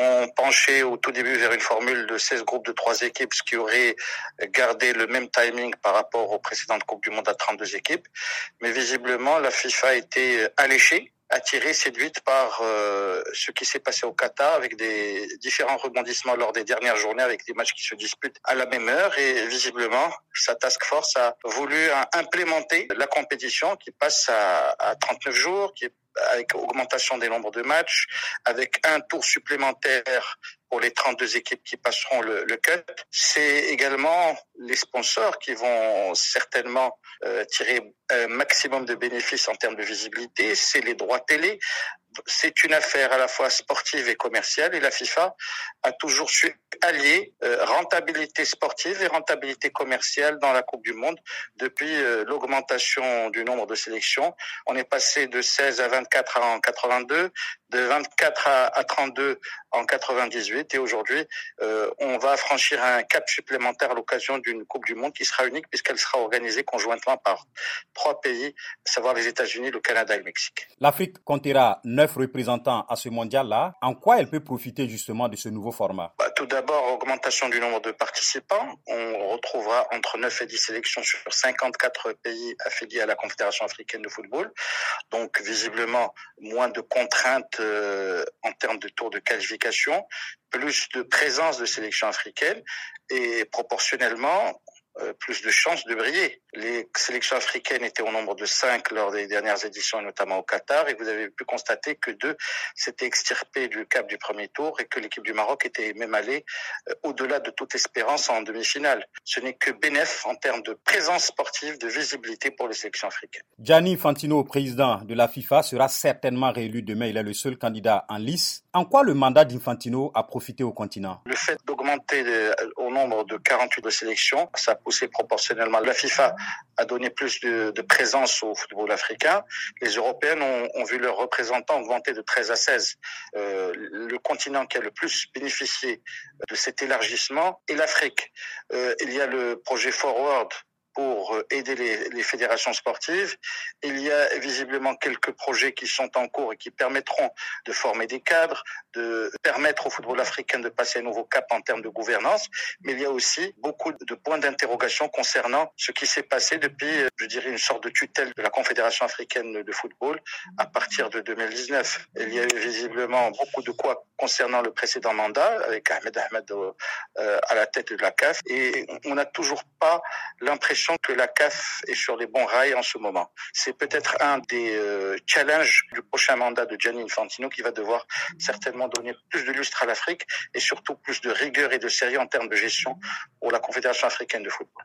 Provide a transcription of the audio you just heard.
ont penché au tout début vers une formule de 16 groupes de 3 équipes, ce qui aurait gardé le même timing par rapport aux précédentes Coupes du Monde à 32 équipes. Mais visiblement, la FIFA a été alléchée attirée, séduite par euh, ce qui s'est passé au Qatar avec des différents rebondissements lors des dernières journées avec des matchs qui se disputent à la même heure et visiblement sa task force a voulu implémenter la compétition qui passe à, à 39 jours, qui avec augmentation des nombres de matchs, avec un tour supplémentaire pour les 32 équipes qui passeront le, cut. C'est également les sponsors qui vont certainement euh, tirer un maximum de bénéfices en termes de visibilité. C'est les droits télé. C'est une affaire à la fois sportive et commerciale et la FIFA a toujours su allier euh, rentabilité sportive et rentabilité commerciale dans la Coupe du Monde depuis euh, l'augmentation du nombre de sélections. On est passé de 16 à 24 en 82, de 24 à, 32 en 98 et aujourd'hui euh, on va franchir un cap supplémentaire à l'occasion d'une Coupe du Monde qui sera unique puisqu'elle sera organisée conjointement par trois pays, à savoir les États-Unis, le Canada et le Mexique. L'Afrique comptera neuf représentants à ce mondial-là. En quoi elle peut profiter justement de ce nouveau format? Bah, Tout d'abord, augmentation du nombre de participants. On retrouvera entre 9 et 10 sélections sur 54 pays affiliés à la Confédération africaine de football. Donc visiblement, moins de contraintes euh, en termes de tour de qualification, plus de présence de sélections africaines et proportionnellement, plus de chances de briller. Les sélections africaines étaient au nombre de cinq lors des dernières éditions, notamment au Qatar, et vous avez pu constater que deux s'étaient extirpés du cap du premier tour et que l'équipe du Maroc était même allée euh, au-delà de toute espérance en demi-finale. Ce n'est que bénéf en termes de présence sportive, de visibilité pour les sélections africaines. Gianni Fantino, président de la FIFA, sera certainement réélu demain. Il est le seul candidat en lice. En quoi le mandat d'Infantino a profité au continent? Le fait d'augmenter au nombre de 48 de sélections, ça poussé proportionnellement. La FIFA a donné plus de, présence au football africain. Les Européennes ont, ont, vu leurs représentants augmenter de 13 à 16. Euh, le continent qui a le plus bénéficié de cet élargissement est l'Afrique. Euh, il y a le projet Forward pour euh, aider les, fédérations sportives. Il y a visiblement quelques projets qui sont en cours et qui permettront de former des cadres, de permettre au football africain de passer un nouveau cap en termes de gouvernance. Mais il y a aussi beaucoup de points d'interrogation concernant ce qui s'est passé depuis, euh, je dirais, une sorte de tutelle de la Confédération africaine de football à partir de 2019. Il y a eu visiblement beaucoup de quoi concernant le précédent mandat avec Ahmed Ahmed euh, à la tête de la CAF et on n'a toujours pas l'impression que la CAF est sur les bons rails en ce moment. C'est peut-être un des euh, challenges du prochain mandat de Gianni Infantino qui va devoir certainement donner plus de lustre à l'Afrique et surtout plus de rigueur et de sérieux en termes de gestion pour la Confédération africaine de football.